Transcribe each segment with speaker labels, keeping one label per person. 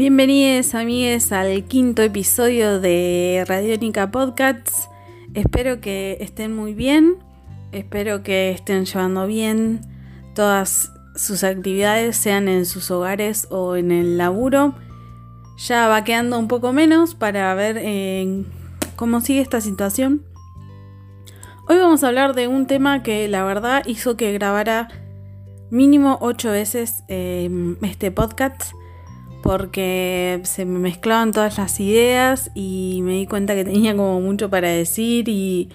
Speaker 1: Bienvenidos amigues al quinto episodio de Radiónica Podcasts. Espero que estén muy bien, espero que estén llevando bien todas sus actividades, sean en sus hogares o en el laburo. Ya va quedando un poco menos para ver eh, cómo sigue esta situación. Hoy vamos a hablar de un tema que la verdad hizo que grabara mínimo ocho veces eh, este podcast porque se me mezclaban todas las ideas y me di cuenta que tenía como mucho para decir y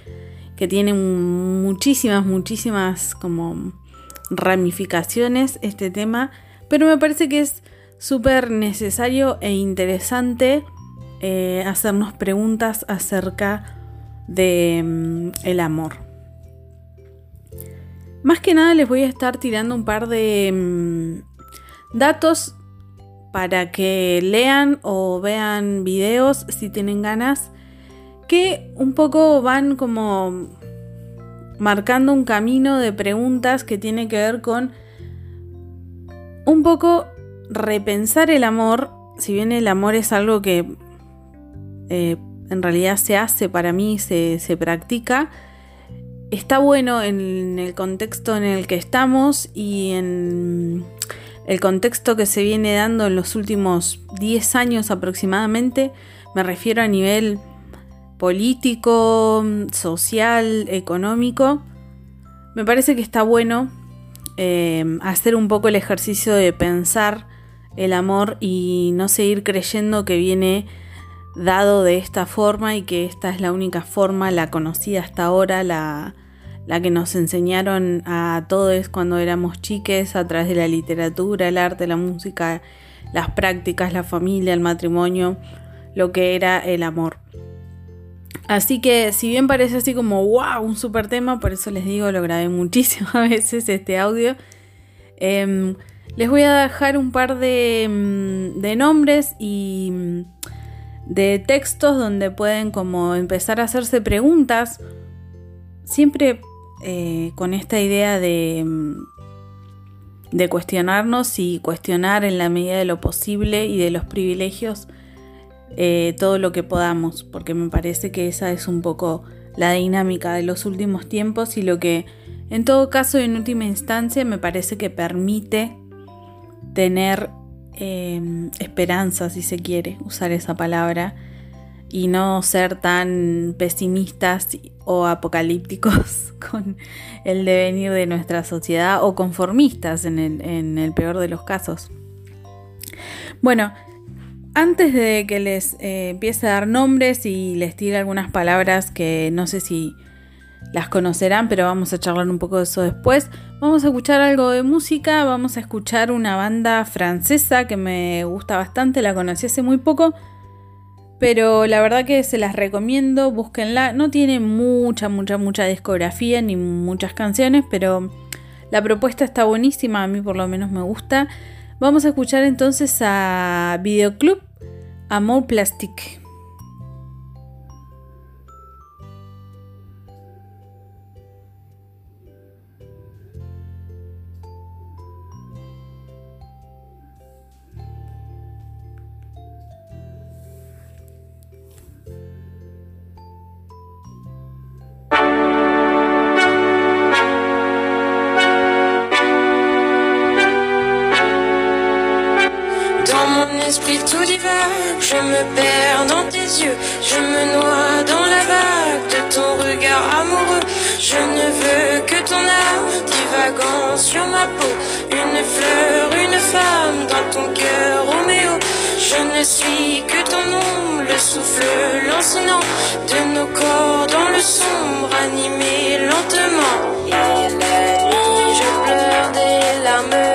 Speaker 1: que tiene muchísimas, muchísimas como ramificaciones este tema, pero me parece que es súper necesario e interesante eh, hacernos preguntas acerca de mm, amor. Más que nada les voy a estar tirando un par de mm, datos para que lean o vean videos si tienen ganas que un poco van como marcando un camino de preguntas que tiene que ver con un poco repensar el amor, si bien el amor es algo que eh, en realidad se hace para mí, se, se practica, está bueno en el contexto en el que estamos y en el contexto que se viene dando en los últimos 10 años aproximadamente, me refiero a nivel político, social, económico, me parece que está bueno eh, hacer un poco el ejercicio de pensar el amor y no seguir creyendo que viene dado de esta forma y que esta es la única forma, la conocida hasta ahora, la, la que nos enseñaron a todos cuando éramos chiques a través de la literatura, el arte, la música, las prácticas, la familia, el matrimonio, lo que era el amor. Así que si bien parece así como wow, un super tema, por eso les digo, lo grabé muchísimas veces este audio, em, les voy a dejar un par de, mm, de nombres y mm, de textos donde pueden como empezar a hacerse preguntas. Siempre eh, con esta idea de, mm, de cuestionarnos y cuestionar en la medida de lo posible y de los privilegios eh, todo lo que podamos, porque me parece que esa es un poco la dinámica de los últimos tiempos y lo que en todo caso en última instancia me parece que permite tener eh, esperanza, si se quiere usar esa palabra, y no ser tan pesimistas o apocalípticos con el devenir de nuestra sociedad o conformistas en el, peor de los casos. Bueno, antes de que les eh, empiece a dar nombres y les tire algunas palabras que no sé si las conocerán, pero vamos a charlar un poco de eso después. Vamos a escuchar algo de música, vamos a escuchar una banda francesa que me gusta bastante, la conocí hace muy poco, pero la verdad que se las recomiendo, búsquenla. No tiene mucha, mucha, mucha discografía ni muchas canciones, pero la propuesta está buenísima, a mí por lo menos me gusta. Vamos a escuchar entonces a Videoclub Amor Plastic.
Speaker 2: Dans ton cœur, Roméo. Je ne suis que ton nom, le souffle lancinant de nos corps dans le sombre, animé lentement. Et la nuit, je pleure des larmes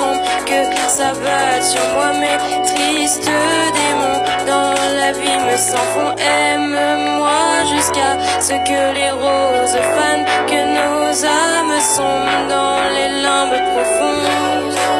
Speaker 2: sombre, que ça va sur moi mes tristes démons dans la vie me s'enfont. Aime-moi jusqu'à ce que les roses fanent, que nos âmes sont dans les limbes profondes.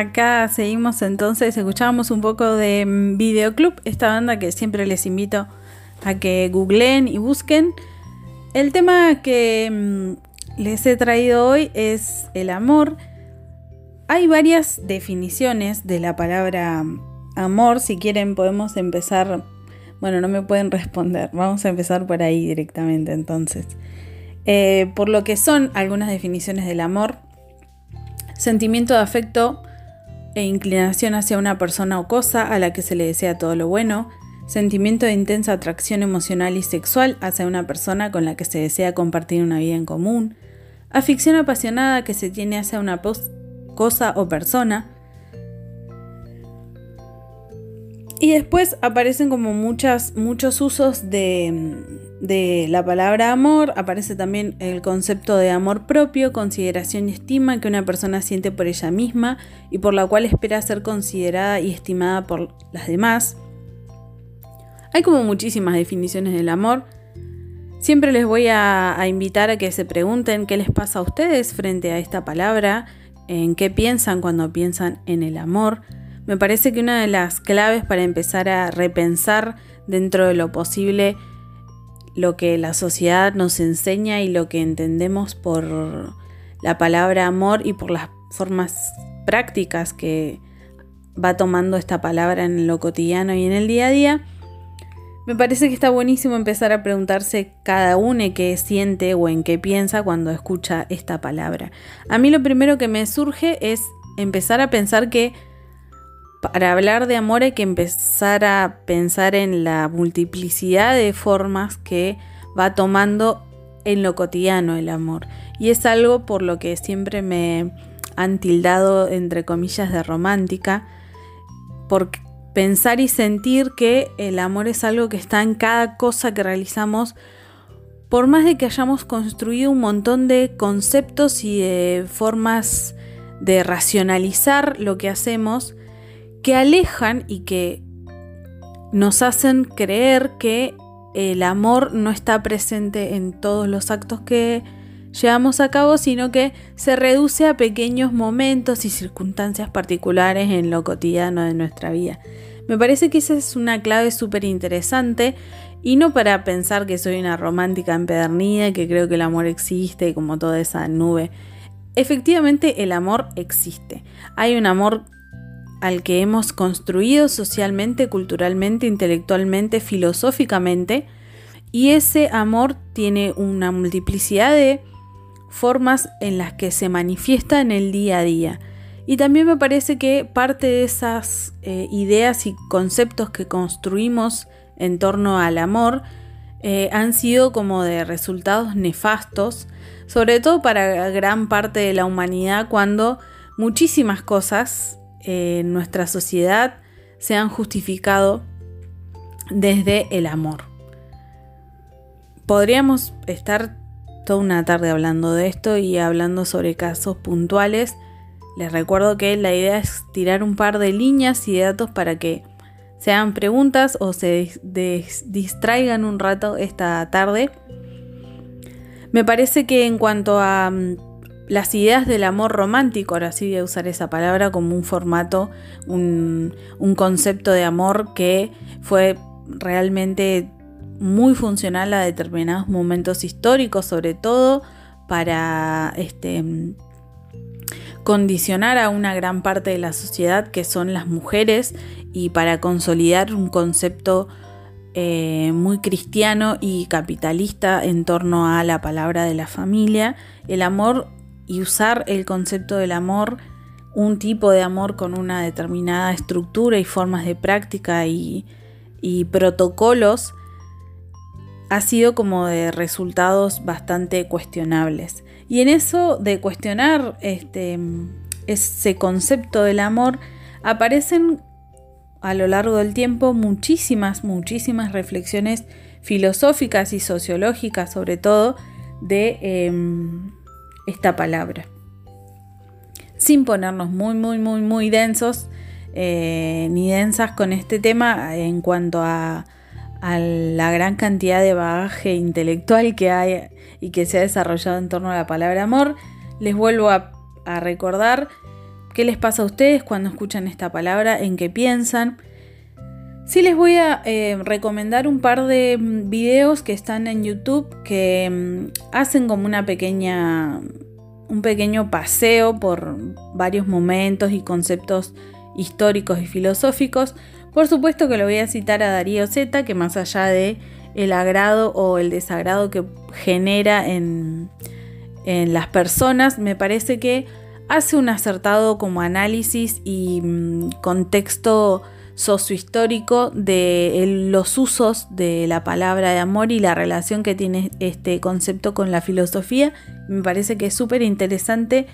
Speaker 1: Acá seguimos entonces, escuchábamos un poco de mm, Videoclub, esta banda que siempre les invito a que googleen y busquen. El tema que mm, les he traído hoy es el amor. Hay varias definiciones de la palabra amor, si quieren podemos empezar, bueno, no me pueden responder, vamos a empezar por ahí directamente entonces. Eh, por lo que son algunas definiciones del amor, sentimiento de afecto e inclinación hacia una persona o cosa a la que se le desea todo lo bueno, sentimiento de intensa atracción emocional y sexual hacia una persona con la que se desea compartir una vida en común, afición apasionada que se tiene hacia una cosa o persona, Y después aparecen como muchos usos de, de, la palabra amor. Aparece también el concepto de amor propio, consideración y estima que una persona siente por ella misma y por la cual espera ser considerada y estimada por las demás. Hay como muchísimas definiciones del amor. Siempre les voy a invitar a que se pregunten qué les pasa a ustedes frente a esta palabra, en qué piensan cuando piensan en el amor. Me parece que una de las claves para empezar a repensar dentro de lo posible lo que la sociedad nos enseña y lo que entendemos por la palabra amor y por las formas prácticas que va tomando esta palabra en lo cotidiano y en el día a día, me parece que está buenísimo empezar a preguntarse cada uno qué siente o en qué piensa cuando escucha esta palabra. A mí lo primero que me surge es empezar a pensar que para hablar de amor hay que empezar a pensar en la multiplicidad de formas que va tomando en lo cotidiano el amor. Y es algo por lo que siempre me han tildado, entre comillas, de romántica, por pensar y sentir que el amor es algo que está en cada cosa que realizamos, por más de que hayamos construido un montón de conceptos y de formas de racionalizar lo que hacemos, que alejan y que nos hacen creer que el amor no está presente en todos los actos que llevamos a cabo, sino que se reduce a pequeños momentos y circunstancias particulares en lo cotidiano de nuestra vida. Me parece que esa es una clave súper interesante y no para pensar que soy una romántica empedernida y que creo que el amor existe como toda esa nube. Efectivamente el amor existe. Hay un amor al que hemos construido socialmente, culturalmente, intelectualmente, filosóficamente, y ese amor tiene una multiplicidad de formas en las que se manifiesta en el día a día. Y también me parece que parte de esas eh, ideas y conceptos que construimos en torno al amor eh, han sido como de resultados nefastos, sobre todo para gran parte de la humanidad cuando muchísimas cosas nuestra sociedad se han justificado desde el amor. Podríamos estar toda una tarde hablando de esto y hablando sobre casos puntuales. Les recuerdo que la idea es tirar un par de líneas y de datos para que se hagan preguntas o se distraigan un rato esta tarde. Me parece que en cuanto a mm, las ideas del amor romántico, ahora sí voy a usar esa palabra como un formato, un, concepto de amor que fue realmente muy funcional a determinados momentos históricos, sobre todo para este, condicionar a una gran parte de la sociedad que son las mujeres y para consolidar un concepto eh, muy cristiano y capitalista en torno a la palabra de la familia, el amor y usar el concepto del amor, un tipo de amor con una determinada estructura y formas de práctica y, protocolos, ha sido como de resultados bastante cuestionables. Y en eso de cuestionar este, ese concepto del amor, aparecen a lo largo del tiempo muchísimas, muchísimas reflexiones filosóficas y sociológicas sobre todo de em, esta palabra. Sin ponernos muy, muy, muy, muy densos eh, ni densas con este tema en cuanto a, la gran cantidad de bagaje intelectual que hay y que se ha desarrollado en torno a la palabra amor, les vuelvo a recordar ¿Qué les pasa a ustedes cuando escuchan esta palabra? ¿En qué piensan? Sí les voy a eh, recomendar un par de mm, videos que están en YouTube que mm, hacen como una pequeña un pequeño paseo por varios momentos y conceptos históricos y filosóficos. Por supuesto que lo voy a citar a Darío Z, que más allá de el agrado o el desagrado que genera en, en las personas, me parece que hace un acertado como análisis y mm, contexto sociohistórico de los usos de la palabra de amor y la relación que tiene este concepto con la filosofía. Me parece que es súper interesante,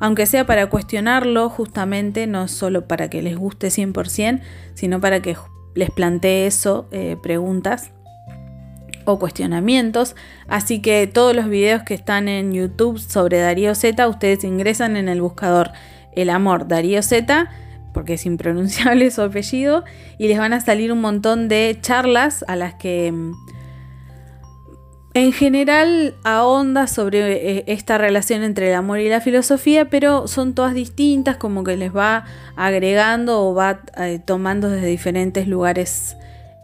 Speaker 1: aunque sea para cuestionarlo justamente, no solo para que les guste 100%, sino para que les plantee eso, eh, preguntas o cuestionamientos. Así que todos los videos que están en YouTube sobre Darío Z, ustedes ingresan en el buscador El Amor Darío Z, porque es impronunciable su apellido, y les van a salir un montón de charlas a las que mm, en general ahonda sobre eh, esta relación entre el amor y la filosofía, pero son todas distintas, como que les va agregando o va eh, tomando desde diferentes lugares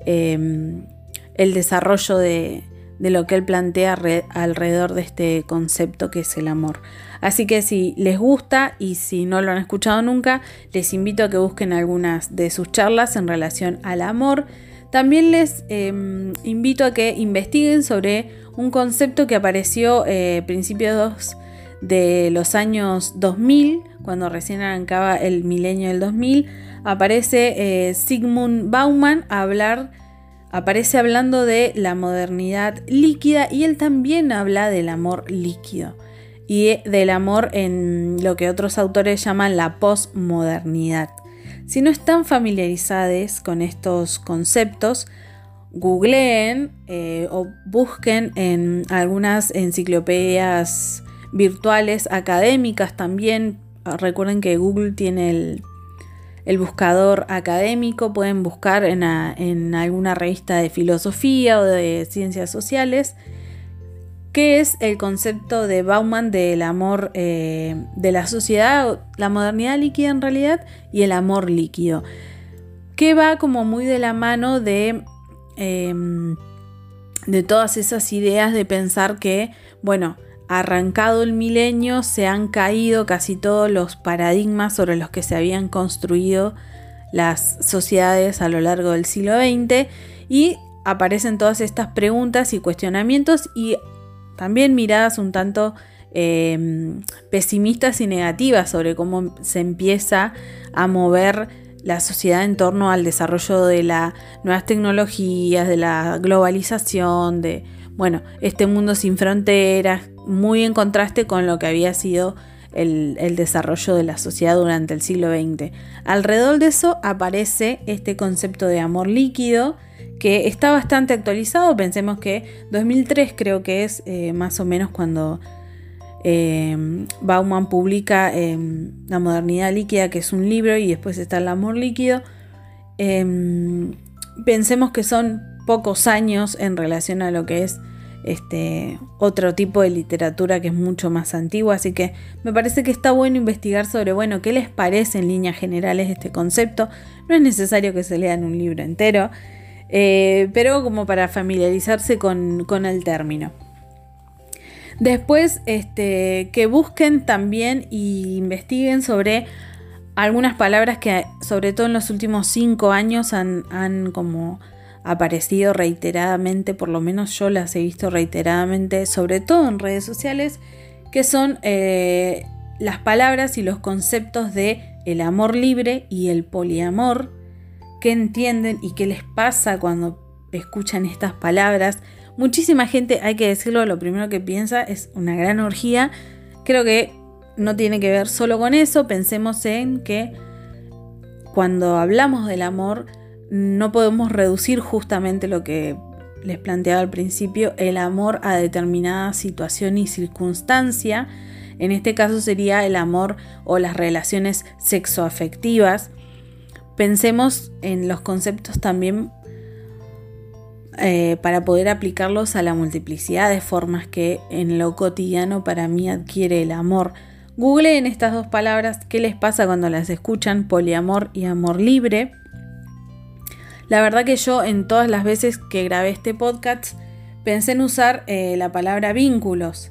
Speaker 1: em, el desarrollo de, lo que él plantea alrededor de este concepto que es el amor. Así que si les gusta y si no lo han escuchado nunca, les invito a que busquen algunas de sus charlas en relación al amor. También les em, invito a que investiguen sobre un concepto que apareció eh, principios de los años 2000, cuando recién arrancaba el milenio del 2000, aparece eh, Sigmund Bauman hablar aparece hablando de la modernidad líquida y él también habla del amor líquido y del amor en lo que otros autores llaman la postmodernidad. Si no están familiarizados con estos conceptos, googleen eh, o busquen en algunas enciclopedias virtuales académicas también. Recuerden que Google tiene el, el buscador académico, pueden buscar en, alguna revista de filosofía o de ciencias sociales, qué es el concepto de Bauman del amor eh, de la sociedad, la modernidad líquida en realidad, y el amor líquido, que va como muy de la mano de, em, de todas esas ideas de pensar que, bueno, arrancado el milenio se han caído casi todos los paradigmas sobre los que se habían construido las sociedades a lo largo del siglo XX y aparecen todas estas preguntas y cuestionamientos y también miradas un tanto em, pesimistas y negativas sobre cómo se empieza a mover la sociedad en torno al desarrollo de las nuevas tecnologías, de la globalización, de bueno, este mundo sin fronteras, muy en contraste con lo que había sido el, el, desarrollo de la sociedad durante el siglo XX. Alrededor de eso aparece este concepto de amor líquido que está bastante actualizado. Pensemos que 2003 creo que es eh, más o menos cuando eh, Bauman publica eh, La modernidad líquida, que es un libro, y después está El amor líquido. pensemos que son pocos años en relación a lo que es este otro tipo de literatura que es mucho más antigua, así que me parece que está bueno investigar sobre, bueno, qué les parece en líneas generales este concepto. No es necesario que se lean un libro entero, eh, pero como para familiarizarse con, el término. Después, este, que busquen también y investiguen sobre algunas palabras que, sobre todo en los últimos cinco años, han, han como aparecido reiteradamente, por lo menos yo las he visto reiteradamente, sobre todo en redes sociales, que son eh, las palabras y los conceptos de el amor libre y el poliamor qué entienden y qué les pasa cuando escuchan estas palabras. Muchísima gente, hay que decirlo, lo primero que piensa es una gran orgía. Creo que no tiene que ver solo con eso, pensemos en que cuando hablamos del amor no podemos reducir justamente lo que les planteaba al principio, el amor a determinada situación y circunstancia. En este caso sería el amor o las relaciones sexoafectivas pensemos en los conceptos también eh, para poder aplicarlos a la multiplicidad de formas que en lo cotidiano para mí adquiere el amor. Google en estas dos palabras qué les pasa cuando las escuchan, poliamor y amor libre. La verdad que yo en todas las veces que grabé este podcast pensé en usar eh, la palabra vínculos.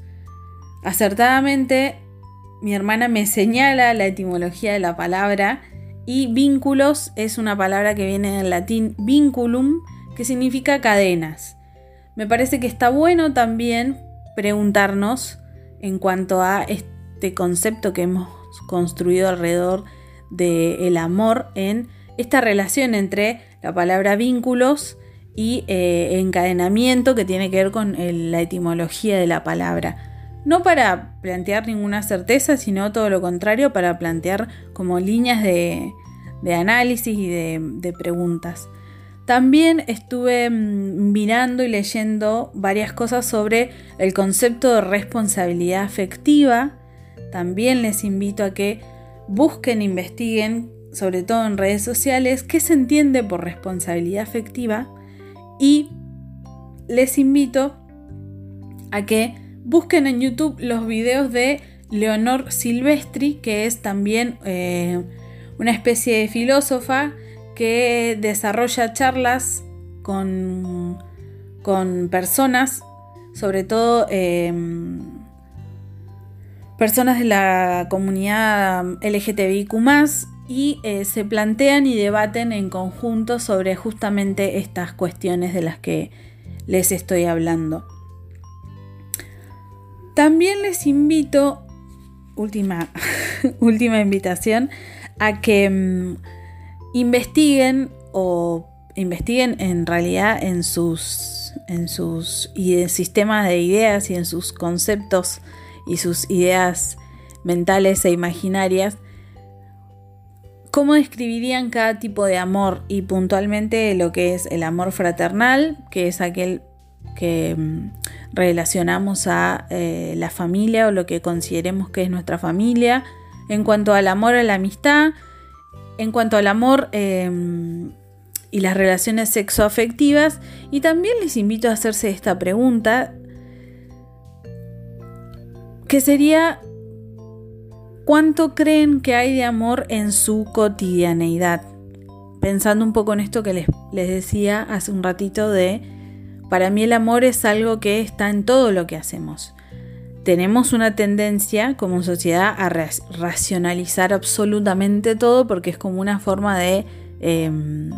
Speaker 1: Acertadamente mi hermana me señala la etimología de la palabra y vínculos es una palabra que viene del latín vinculum, que significa cadenas. Me parece que está bueno también preguntarnos en cuanto a este concepto que hemos construido alrededor del amor en esta relación entre la palabra vínculos y eh, encadenamiento que tiene que ver con la etimología de la palabra no para plantear ninguna certeza, sino todo lo contrario, para plantear como líneas de, análisis y de, preguntas. También estuve mm, mirando y leyendo varias cosas sobre el concepto de responsabilidad afectiva. También les invito a que busquen, investiguen, sobre todo en redes sociales, qué se entiende por responsabilidad afectiva. Y les invito a que Busquen en YouTube los videos de Leonor Silvestri, que es también eh, una especie de filósofa que desarrolla charlas con, con personas, sobre todo em, personas de la comunidad LGTBIQ y eh, se plantean y debaten en conjunto sobre justamente estas cuestiones de las que les estoy hablando. También les invito, última, última invitación, a que mm, investiguen o investiguen en realidad en sus, en sus sistemas de ideas y en sus conceptos y sus ideas mentales e imaginarias, cómo describirían cada tipo de amor y puntualmente lo que es el amor fraternal, que es aquel que mm, relacionamos a eh, la familia o lo que consideremos que es nuestra familia, en cuanto al amor a la amistad, en cuanto al amor em, y las relaciones sexoafectivas. Y también les invito a hacerse esta pregunta, que sería, ¿cuánto creen que hay de amor en su cotidianeidad? Pensando un poco en esto que les, les decía hace un ratito de para mí el amor es algo que está en todo lo que hacemos. tenemos una tendencia como sociedad a racionalizar absolutamente todo porque es como una forma de, em,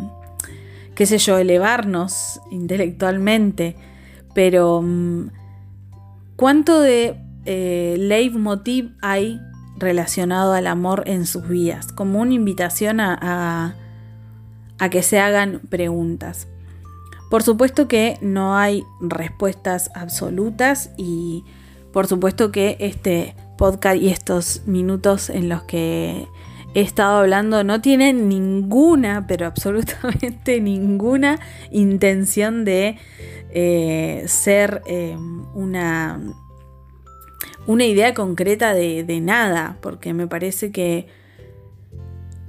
Speaker 1: qué sé yo, elevarnos intelectualmente. Pero, mm, ¿cuánto de eh, leitmotiv hay relacionado al amor en sus vidas? Como una invitación a que se hagan preguntas. Por supuesto que no hay respuestas absolutas y por supuesto que este podcast y estos minutos en los que he estado hablando no tienen ninguna, pero absolutamente ninguna intención de eh, ser eh, una, una idea concreta de, de nada, porque me parece que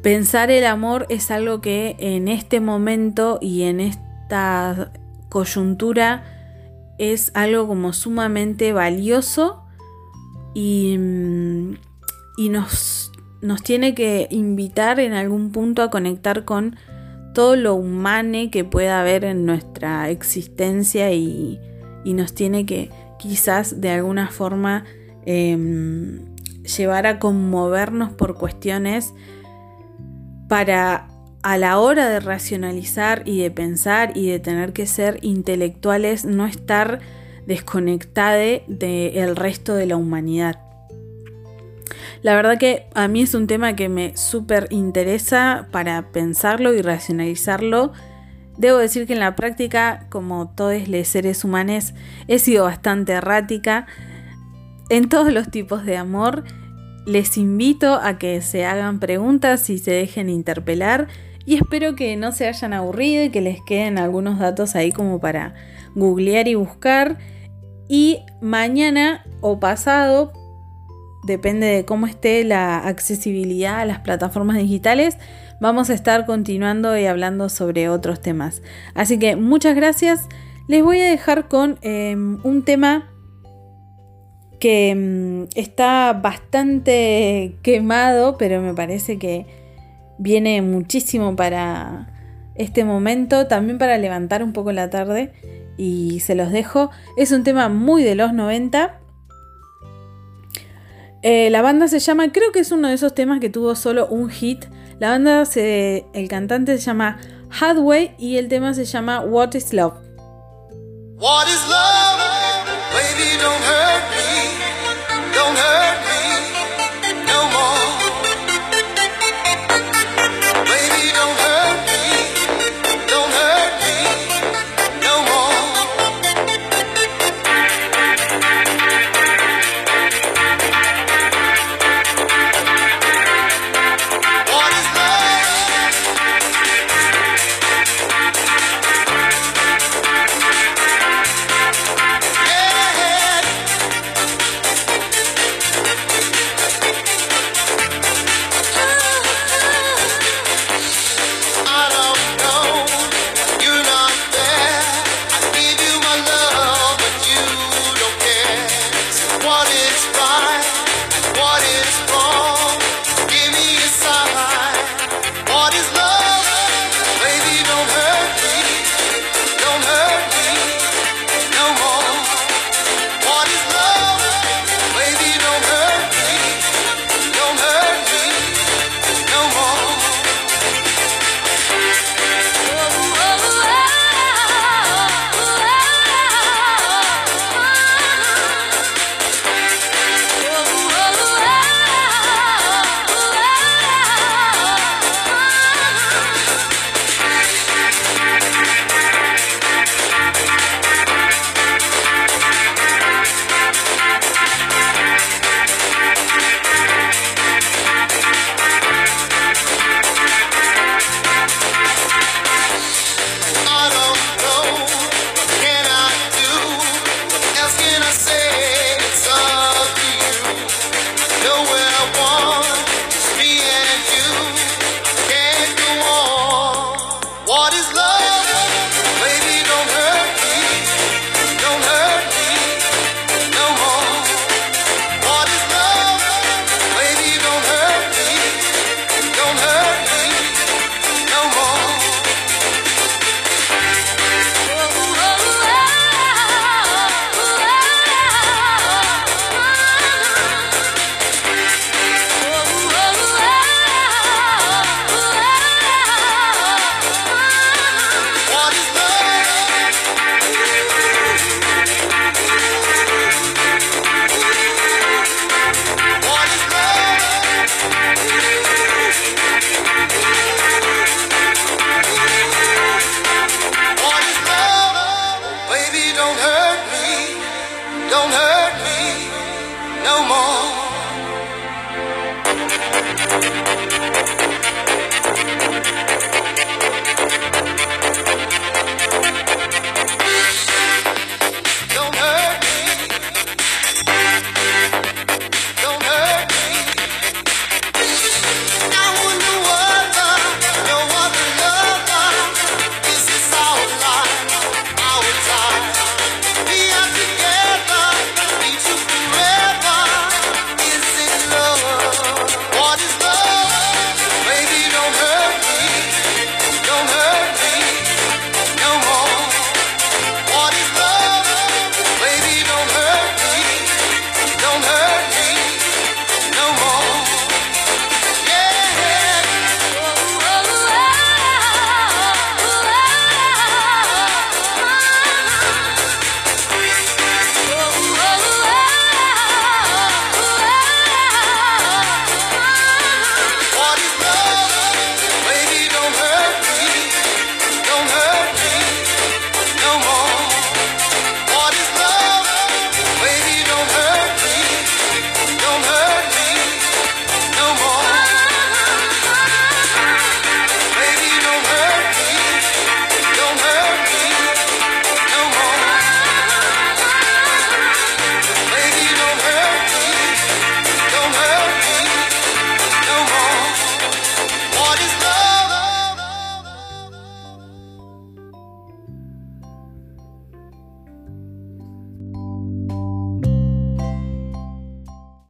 Speaker 1: pensar el amor es algo que en este momento y en este esta coyuntura es algo como sumamente valioso y, mm, nos, nos, tiene que invitar en algún punto a conectar con todo lo humano que pueda haber en nuestra existencia y, nos tiene que quizás de alguna forma em, llevar a conmovernos por cuestiones para a la hora de racionalizar y de pensar y de tener que ser intelectuales, no estar desconectade del resto de la humanidad. La verdad que a mí es un tema que me súper interesa para pensarlo y racionalizarlo. Debo decir que en la práctica, como todos los seres humanos, he sido bastante errática en todos los tipos de amor. Les invito a que se hagan preguntas y se dejen interpelar y espero que no se hayan aburrido y que les queden algunos datos ahí como para googlear y buscar. Y mañana o pasado, depende de cómo esté la accesibilidad a las plataformas digitales, vamos a estar continuando y hablando sobre otros temas. Así que muchas gracias. Les voy a dejar con em, un tema que em, está bastante quemado, pero me parece que viene muchísimo para este momento, también para levantar un poco la tarde y se los dejo. Es un tema muy de los 90. Eh, la banda se llama, creo que es uno de esos temas que tuvo solo un hit. La banda, se, el cantante se llama Hadway y el tema se llama What is Love. What is love? Baby, me. Hurt